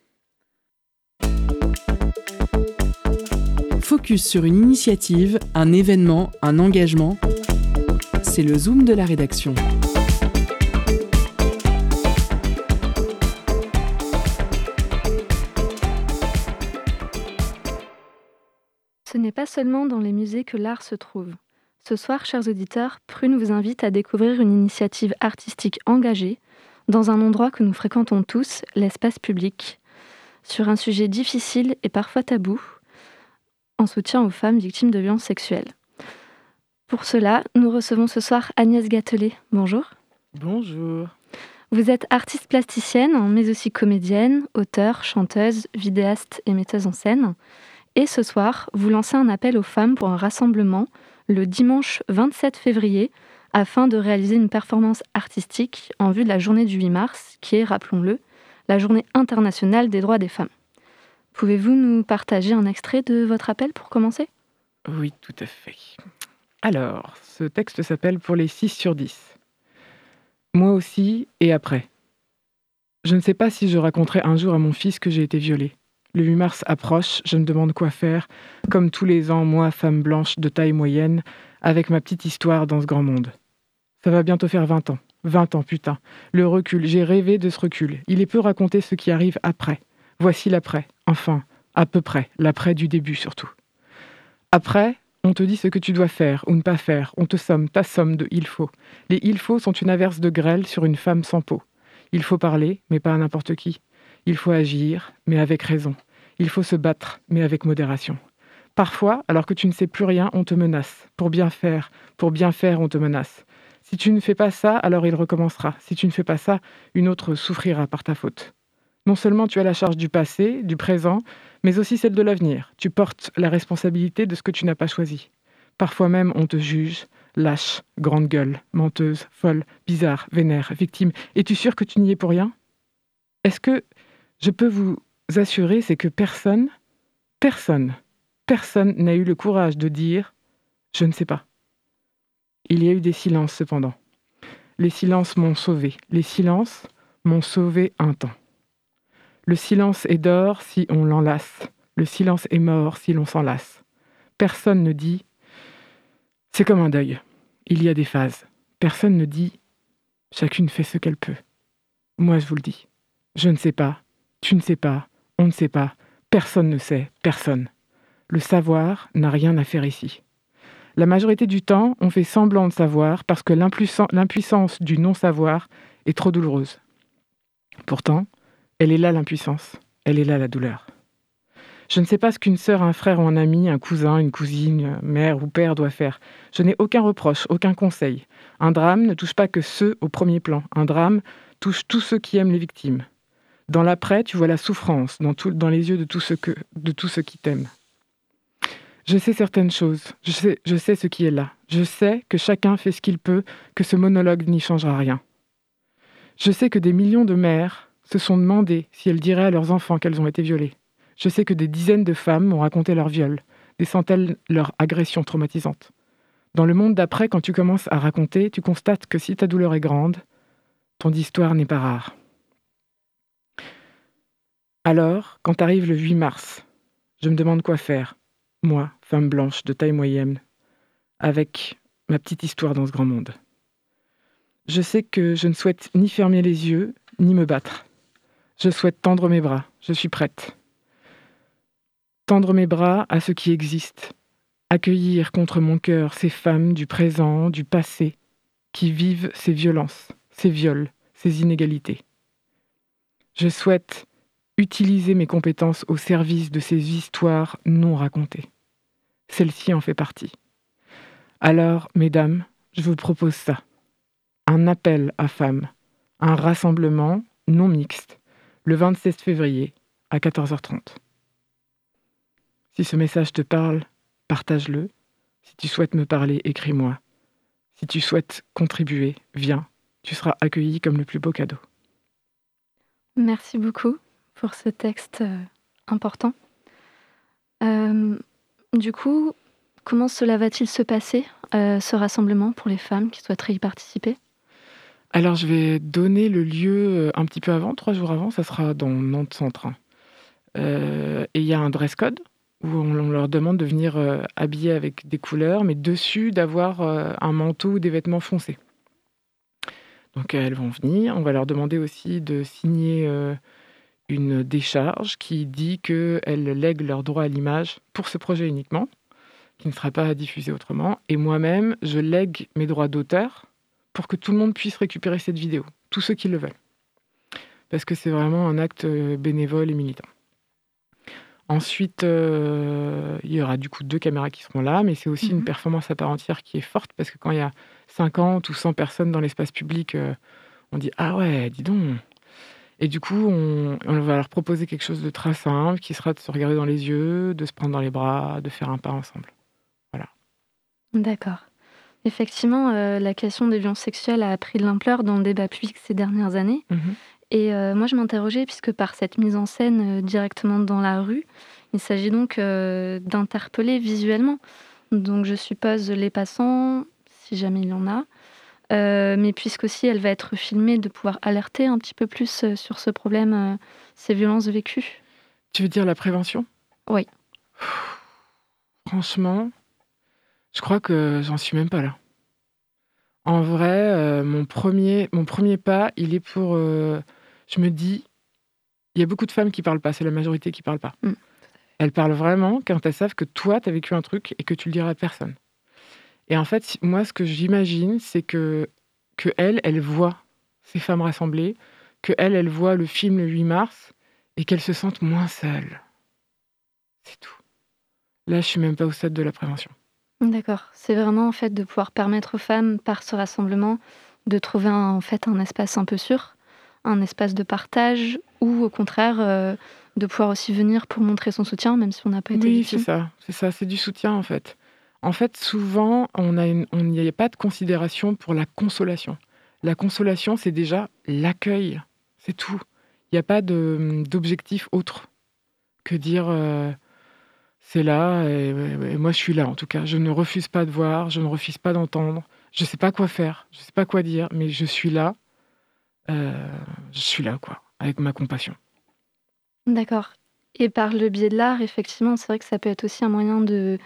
Focus sur une initiative, un événement, un engagement. C'est le Zoom de la rédaction. Ce n'est pas seulement dans les musées que l'art se trouve. Ce soir, chers auditeurs, Prune vous invite à découvrir une initiative artistique engagée dans un endroit que nous fréquentons tous, l'espace public, sur un sujet difficile et parfois tabou, en soutien aux femmes victimes de violences sexuelles. Pour cela, nous recevons ce soir Agnès Gatelet. Bonjour. Bonjour. Vous êtes artiste plasticienne, mais aussi comédienne, auteure, chanteuse, vidéaste et metteuse en scène. Et ce soir, vous lancez un appel aux femmes pour un rassemblement le dimanche 27 février afin de réaliser une performance artistique en vue de la journée du 8 mars, qui est, rappelons-le, la journée internationale des droits des femmes. Pouvez-vous nous partager un extrait de votre appel pour commencer? Oui, tout à fait. Alors, ce texte s'appelle Pour les 6 sur 10. Moi aussi et après. Je ne sais pas si je raconterai un jour à mon fils que j'ai été violée. Le 8 mars approche, je me demande quoi faire, comme tous les ans, moi, femme blanche de taille moyenne, avec ma petite histoire dans ce grand monde. Ça va bientôt faire 20 ans. 20 ans, putain. Le recul, j'ai rêvé de ce recul. Il est peu raconter ce qui arrive après. Voici l'après. Enfin, à peu près. L'après du début surtout. Après, on te dit ce que tu dois faire ou ne pas faire. On te somme, t'assomme de il faut. Les il faut sont une averse de grêle sur une femme sans peau. Il faut parler, mais pas à n'importe qui. Il faut agir, mais avec raison. Il faut se battre, mais avec modération. Parfois, alors que tu ne sais plus rien, on te menace. Pour bien faire, pour bien faire, on te menace. Si tu ne fais pas ça, alors il recommencera. Si tu ne fais pas ça, une autre souffrira par ta faute. Non seulement tu as la charge du passé, du présent, mais aussi celle de l'avenir. Tu portes la responsabilité de ce que tu n'as pas choisi. Parfois même, on te juge, lâche, grande gueule, menteuse, folle, bizarre, vénère, victime. Es-tu sûr que tu n'y es pour rien? Est-ce que je peux vous assurer, c'est que personne, personne, personne n'a eu le courage de dire je ne sais pas. Il y a eu des silences cependant. Les silences m'ont sauvé. Les silences m'ont sauvé un temps. Le silence est d'or si on l'enlace. Le silence est mort si l'on s'en lasse. Personne ne dit c'est comme un deuil. Il y a des phases. Personne ne dit chacune fait ce qu'elle peut. Moi, je vous le dis. Je ne sais pas. Tu ne sais pas. On ne sait pas. Personne ne sait. Personne. Le savoir n'a rien à faire ici. La majorité du temps, on fait semblant de savoir parce que l'impuissance du non-savoir est trop douloureuse. Pourtant, elle est là l'impuissance, elle est là la douleur. Je ne sais pas ce qu'une sœur, un frère ou un ami, un cousin, une cousine, mère ou père doit faire. Je n'ai aucun reproche, aucun conseil. Un drame ne touche pas que ceux au premier plan. Un drame touche tous ceux qui aiment les victimes. Dans l'après, tu vois la souffrance dans, les yeux de tous ceux, que, de tous ceux qui t'aiment. Je sais certaines choses, je sais, je sais ce qui est là. Je sais que chacun fait ce qu'il peut, que ce monologue n'y changera rien. Je sais que des millions de mères se sont demandé si elles diraient à leurs enfants qu'elles ont été violées. Je sais que des dizaines de femmes m'ont raconté leur viol, des centaines leurs agressions traumatisantes. Dans le monde d'après, quand tu commences à raconter, tu constates que si ta douleur est grande, ton histoire n'est pas rare. Alors, quand arrive le 8 mars, je me demande quoi faire, moi, femme blanche de taille moyenne, avec ma petite histoire dans ce grand monde. Je sais que je ne souhaite ni fermer les yeux, ni me battre. Je souhaite tendre mes bras, je suis prête. Tendre mes bras à ce qui existe, accueillir contre mon cœur ces femmes du présent, du passé, qui vivent ces violences, ces viols, ces inégalités. Je souhaite utiliser mes compétences au service de ces histoires non racontées. Celle-ci en fait partie. Alors, mesdames, je vous propose ça. Un appel à femmes, un rassemblement non mixte, le 26 février à 14h30. Si ce message te parle, partage-le. Si tu souhaites me parler, écris-moi. Si tu souhaites contribuer, viens. Tu seras accueilli comme le plus beau cadeau. Merci beaucoup pour ce texte euh, important. Euh, du coup, comment cela va-t-il se passer, euh, ce rassemblement pour les femmes qui souhaiteraient y participer? Alors, je vais donner le lieu euh, un petit peu avant, trois jours avant. Ça sera dans Nantes Centre. Euh, et il y a un dress code où on, leur demande de venir euh, habillés avec des couleurs, mais dessus d'avoir un manteau ou des vêtements foncés. Donc elles vont venir. On va leur demander aussi de signer une décharge qui dit qu'elles lèguent leur droit à l'image pour ce projet uniquement, qui ne sera pas diffusé autrement. Et moi-même, je lègue mes droits d'auteur pour que tout le monde puisse récupérer cette vidéo, tous ceux qui le veulent. Parce que c'est vraiment un acte euh, bénévole et militant. Ensuite, euh, il y aura du coup deux caméras qui seront là, mais c'est aussi une Mhm. performance à part entière qui est forte parce que quand il y a 50 ou 100 personnes dans l'espace public, euh, on dit Ah ouais, dis donc. Et du coup, on, on va leur proposer quelque chose de très simple qui sera de se regarder dans les yeux, de se prendre dans les bras, de faire un pas ensemble. D'accord. Effectivement, euh, la question des violences sexuelles a pris de l'ampleur dans le débat public ces dernières années. Mhm. Et euh, moi, je m'interrogeais, puisque par cette mise en scène euh, directement dans la rue, il s'agit donc d'interpeller visuellement. Donc, je suppose les passants, si jamais il y en a, mais puisqu'aussi elle va être filmée, de pouvoir alerter un petit peu plus sur ce problème, ces violences vécues. Tu veux dire la prévention? Oui. Franchement, je crois que j'en suis même pas là. En vrai, euh, mon, premier, mon premier pas, il est pour. euh, je me dis, il y a beaucoup de femmes qui parlent pas, c'est la majorité qui parle pas. Mm. Elles parlent vraiment quand elles savent que toi, tu as vécu un truc et que tu le diras à personne. Et en fait, moi, ce que j'imagine, c'est que, que elles, elles voient ces femmes rassemblées, que elles, elles voient le film le 8 mars et qu'elles se sentent moins seules. C'est tout. Là, je suis même pas au stade de la prévention. D'accord. C'est vraiment en fait de pouvoir permettre aux femmes, par ce rassemblement, de trouver un, en fait un espace un peu sûr, un espace de partage, ou au contraire euh, de pouvoir aussi venir pour montrer son soutien, même si on n'a pas été Oui, c'est ça. C'est ça, c'est du soutien en fait. En fait, souvent, on a une- on n'y a pas de considération pour la consolation. La consolation, c'est déjà l'accueil. C'est tout. Il n'y a pas de- d'objectif autre que dire euh, c'est là et, moi je suis là en tout cas. Je ne refuse pas de voir, je ne refuse pas d'entendre. Je ne sais pas quoi faire, je ne sais pas quoi dire, mais je suis là. Euh, je suis là, quoi, avec ma compassion. D'accord. Et par le biais de l'art, effectivement, c'est vrai que ça peut être aussi un moyen de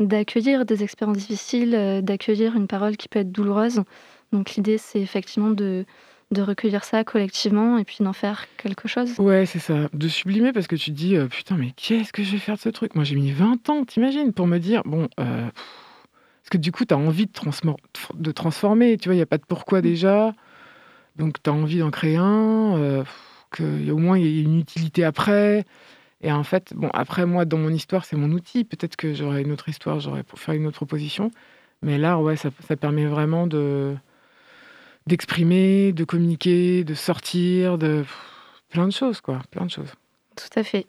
d'accueillir des expériences difficiles, euh, d'accueillir une parole qui peut être douloureuse. Donc l'idée, c'est effectivement de, de recueillir ça collectivement et puis d'en faire quelque chose. Ouais, c'est ça. De sublimer parce que tu te dis, euh, putain, mais qu'est-ce que je vais faire de ce truc? Moi, j'ai mis 20 ans, t'imagines, pour me dire, bon, euh, parce que du coup, tu as envie de, transmor- de transformer, tu vois, il n'y a pas de pourquoi déjà. Donc, tu as envie d'en créer un, euh, qu'il y a au moins il y ait une utilité après. Et en fait, bon, après, moi, dans mon histoire, c'est mon outil. Peut-être que j'aurais une autre histoire, j'aurais pour faire une autre proposition. Mais l'art, ouais, ça, ça permet vraiment de d'exprimer, de communiquer, de sortir, de pff, plein de choses, quoi, plein de choses. Tout à fait.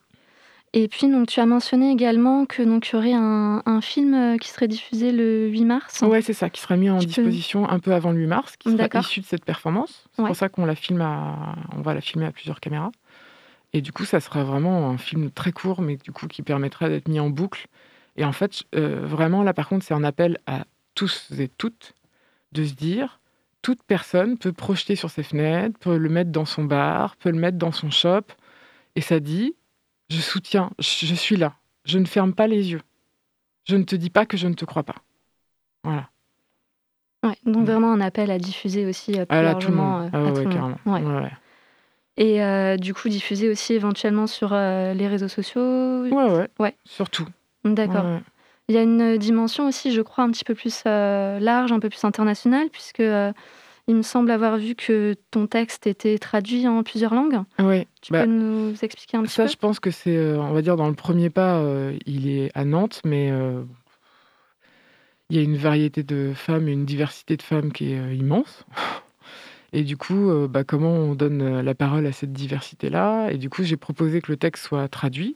Et puis, donc, tu as mentionné également que donc il y aurait un, un film euh, qui serait diffusé le 8 mars. Ouais, c'est ça, qui sera mis en Tu peux- disposition un peu avant le 8 mars, qui sera issu de cette performance. C'est Ouais. pour ça qu'on la filme à, on va la filmer à plusieurs caméras. Et du coup, ça sera vraiment un film très court, mais du coup qui permettra d'être mis en boucle. Et en fait, euh, vraiment, là par contre, c'est un appel à tous et toutes de se dire, toute personne peut projeter sur ses fenêtres, peut le mettre dans son bar, peut le mettre dans son shop. Et ça dit, je soutiens, je je suis là, je ne ferme pas les yeux. Je ne te dis pas que je ne te crois pas. Voilà. Ouais, donc vraiment un appel à diffuser aussi euh, plus là, tout le largement. monde. Ah à ouais, tout le monde. carrément. Ouais. Et euh, du coup, diffuser aussi éventuellement sur euh, les réseaux sociaux. Ouais, ouais. Ouais. Surtout. D'accord. Il y a une dimension aussi, je crois, un petit peu plus euh, large, un peu plus internationale, puisque euh, il me semble avoir vu que ton texte était traduit en plusieurs langues. Ouais, Tu bah, peux nous expliquer un petit Ça, peu? je pense que c'est, euh, on va dire, dans le premier pas, il est à Nantes, mais il y a une variété de femmes une diversité de femmes qui est immense. Et du coup, bah, comment on donne la parole à cette diversité-là? Et du coup, j'ai proposé que le texte soit traduit.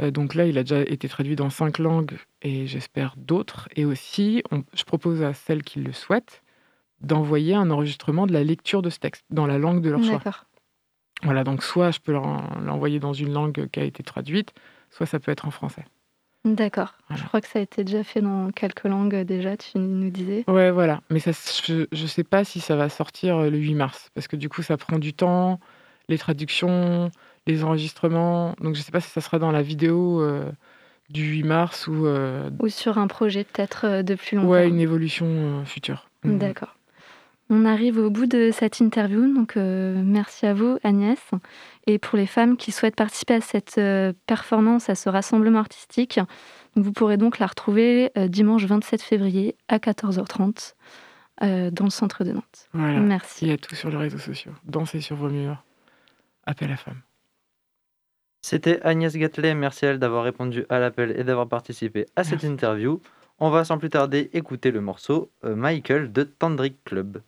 Euh, donc là, il a déjà été traduit dans cinq langues et j'espère d'autres. Et aussi, on- je propose à celles qui le souhaitent d'envoyer un enregistrement de la lecture de ce texte dans la langue de leur choix. D'accord. Voilà, donc soit je peux l'en- l'envoyer dans une langue qui a été traduite, soit ça peut être en français. D'accord. Je crois que ça a été déjà fait dans quelques langues euh, déjà, tu nous disais. Ouais, voilà. Mais ça, je ne sais pas si ça va sortir euh, le 8 mars, parce que du coup, ça prend du temps, les traductions, les enregistrements. Donc, je ne sais pas si ça sera dans la vidéo euh, du 8 mars ou euh, Ou sur un projet peut-être euh, de plus long ouais, une évolution euh, future. Mhm. D'accord. On arrive au bout de cette interview, donc merci à vous Agnès. Et pour les femmes qui souhaitent participer à cette performance, à ce rassemblement artistique, vous pourrez donc la retrouver dimanche 27 février à 14h30 euh, dans le centre de Nantes. Voilà. Merci. Y a tout sur les réseaux sociaux. Dansez sur vos murs. Appel à femmes. C'était Agnès Gatelet, merci à elle d'avoir répondu à l'appel et d'avoir participé à cette interview. On va sans plus tarder écouter le morceau euh, Michael de Tandrick Club.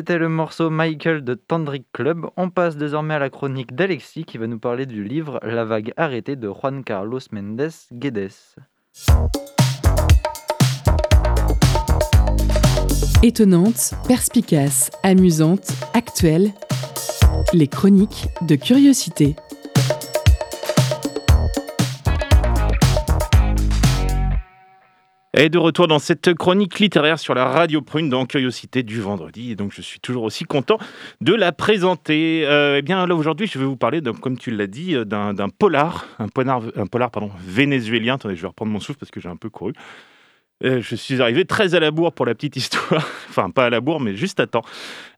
C'était le morceau Michael de Tandrick Club. On passe désormais à la chronique d'Alexis qui va nous parler du livre La vague arrêtée de Juan Carlos Mendes Guedes. Étonnante, perspicace, amusante, actuelle, les chroniques de curiosité. Et de retour dans cette chronique littéraire sur la radio prune dans Curiosité du vendredi. Et donc, je suis toujours aussi content de la présenter. Euh, eh bien, là, aujourd'hui, je vais vous parler, comme tu l'as dit, euh, d'un polar, un polar, vénézuélien. Attendez, je vais reprendre mon souffle parce que j'ai un peu couru. Euh, je suis arrivé très à la bourre pour la petite histoire. *laughs* enfin, pas à la bourre, mais juste à temps.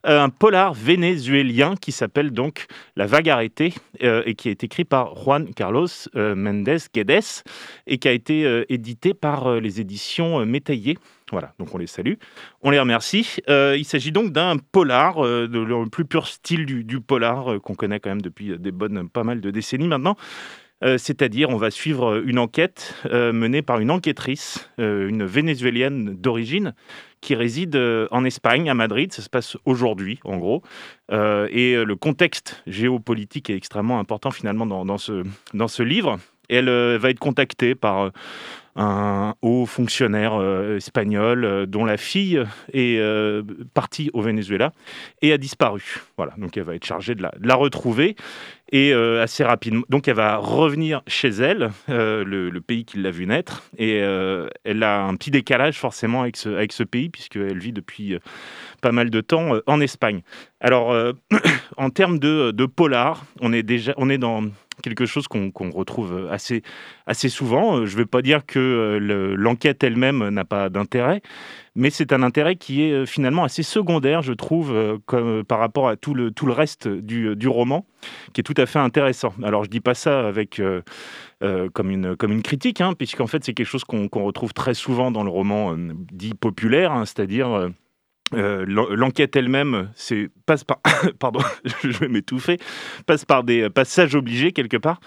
Euh, un polar vénézuélien qui s'appelle donc La Vague arrêtée euh, et qui été écrit par Juan Carlos Méndez Guedes et qui a été édité par les éditions Métaillé. Voilà, donc on les salue, on les remercie. Il s'agit donc d'un polar, de le plus pur style du, du polar qu'on connaît quand même depuis des bonnes, pas mal de décennies maintenant. Euh, C'est-à-dire, on va suivre une enquête euh, menée par une enquêtrice, euh, une vénézuélienne d'origine, qui réside euh, en Espagne, à Madrid. Ça se passe aujourd'hui, en gros. Euh, et euh, le contexte géopolitique est extrêmement important finalement dans, ce, dans ce livre. Elle euh, va être contactée par euh, un haut fonctionnaire euh, espagnol euh, dont la fille est euh, partie au Venezuela et a disparu. Voilà, donc elle va être chargée de la retrouver et euh, assez rapidement. Donc elle va revenir chez elle, euh, le, pays qui l'a vu naître, et euh, elle a un petit décalage forcément avec ce, avec ce pays puisqu'elle vit depuis pas mal de temps en Espagne. Alors *clears throat* en termes de, de polar, on est déjà, on est dans quelque chose qu'on retrouve assez, assez souvent. Euh, Je ne veux pas dire que euh, le- l'enquête elle-même n'a pas d'intérêt, mais c'est un intérêt qui est euh, finalement assez secondaire, je trouve, par rapport à tout le, tout le reste du, du roman, qui est tout à fait intéressant. Alors je dis pas ça avec comme une comme une critique, hein, puisqu'en fait c'est quelque chose qu'on retrouve très souvent dans le roman dit populaire, hein, c'est-à-dire euh, euh, l'en- L'enquête elle-même passe par, *coughs* pardon, *laughs* je vais m'étouffer, passe par des passages obligés quelque part,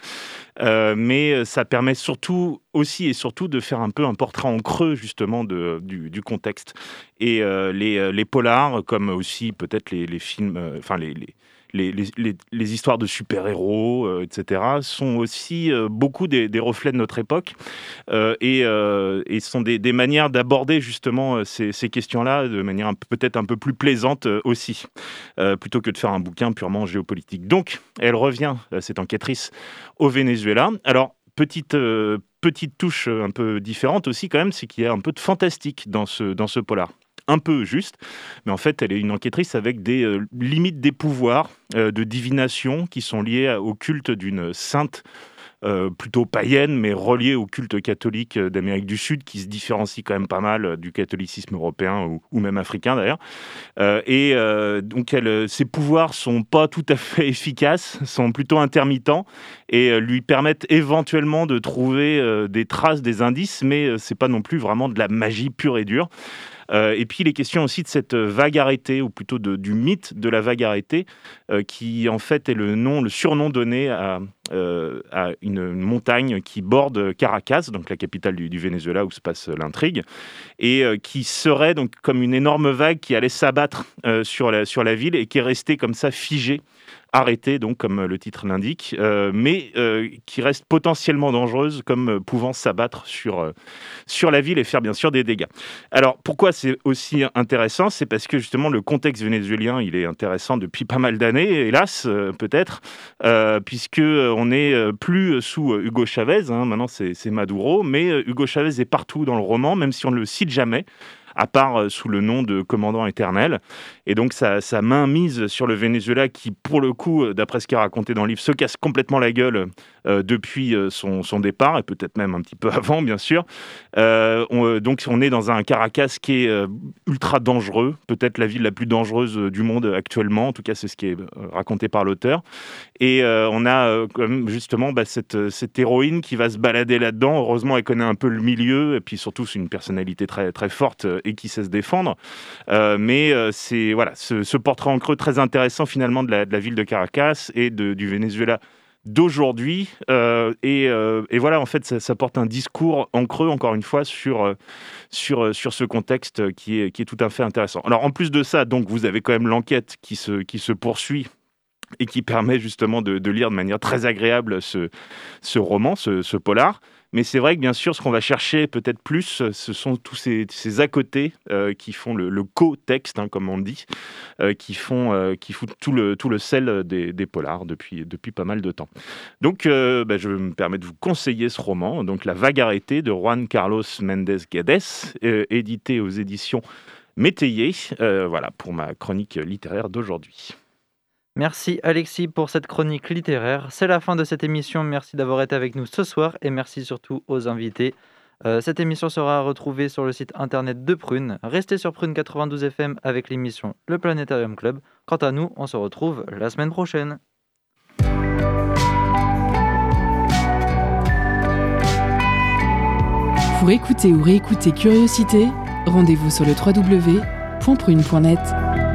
Euh, mais ça permet surtout aussi et surtout de faire un peu un portrait en creux justement du, contexte. Et euh, les, euh, polars, comme aussi peut-être les, films, euh, enfin les les, histoires de super-héros, euh, etc., sont aussi euh, beaucoup des, reflets de notre époque euh, et, et sont des, manières d'aborder justement ces, ces questions-là de manière peut-être un peu plus plaisante aussi, plutôt que de faire un bouquin purement géopolitique. Donc, elle revient, cette enquêtrice, au Venezuela. Alors, petite, petite touche un peu différente aussi quand même, c'est qu'il y a un peu de fantastique dans ce, dans ce polar un peu juste, mais en fait, elle est une enquêtrice avec des euh, limites des pouvoirs euh, de divination qui sont liés au culte d'une sainte euh, plutôt païenne, mais reliée au culte catholique d'Amérique du Sud, qui se différencie quand même pas mal du catholicisme européen ou, même africain d'ailleurs. Et donc, elle, ses pouvoirs sont pas tout à fait *laughs* efficaces, sont plutôt intermittents et lui permettent éventuellement de trouver des traces, des indices, mais c'est pas non plus vraiment de la magie pure et dure. Euh, et puis les questions aussi de cette vague arrêtée, ou plutôt de- du mythe de la vague arrêtée, euh, qui en fait est le nom, le surnom donné à, euh, une, montagne qui borde Caracas, donc la capitale du, Venezuela où se passe l'intrigue, et qui serait donc comme une énorme vague qui allait s'abattre sur, la, sur la ville et qui est restée comme ça figée arrêtée, donc comme le titre l'indique, euh, mais euh, qui reste potentiellement dangereuse, comme euh, pouvant s'abattre sur, sur la ville et faire bien sûr des dégâts. Alors pourquoi c'est aussi intéressant? C'est parce que justement le contexte vénézuélien, il est intéressant depuis pas mal d'années, hélas peut-être, puisque on n'est plus sous Hugo Chavez, hein, maintenant c'est Maduro, mais Hugo Chavez est partout dans le roman, même si on ne le cite jamais à part euh, sous le nom de commandant éternel. Et donc sa, sa main mise sur le Venezuela qui, pour le coup, euh, d'après ce qui est raconté dans le livre, se casse complètement la gueule euh, depuis son, départ, et peut-être même un petit peu *laughs* avant, bien sûr. On- donc on est dans un Caracas qui est ultra dangereux, peut-être la ville la plus dangereuse du monde actuellement, en tout cas c'est ce qui est raconté par l'auteur. Et on a justement bah, cette, héroïne qui va se balader là-dedans. Heureusement, elle connaît un peu le milieu, et puis surtout c'est une personnalité très, très forte et qui sait se défendre. Euh, mais euh, c'est voilà, ce, portrait en creux très intéressant finalement de la, ville de Caracas et du Venezuela d'aujourd'hui. Euh, et, voilà, en fait, ça, porte un discours en creux, encore une fois, sur, sur, sur ce contexte qui est, qui est tout à fait intéressant. Alors, en plus de ça, donc, vous avez quand même l'enquête qui se, qui se poursuit et qui permet justement de, de lire de manière très agréable ce, ce roman, ce, ce polar. Mais c'est vrai que bien sûr, ce qu'on va chercher peut-être plus, euh, ce sont tous ces, ces à côté euh, qui font le, co-texte, hein, comme on dit, euh, qui font, qui tout, le, tout le sel des, des polars depuis, depuis pas mal de temps. Donc, bah, je me permets de vous conseiller ce roman, donc La vague arrêtée de Juan Carlos Méndez Guedes, édité aux éditions Métayer. Voilà pour ma chronique littéraire d'aujourd'hui. Merci Alexis pour cette chronique littéraire. C'est la fin de cette émission. Merci d'avoir été avec nous ce soir et merci surtout aux invités. Euh, cette émission sera retrouvée sur le site internet de Prune. Restez sur Prune 92 FM avec l'émission Le Planétarium Club. Quant à nous, on se retrouve la semaine prochaine. Pour écouter ou réécouter Curiosité, rendez-vous sur www.prune.net.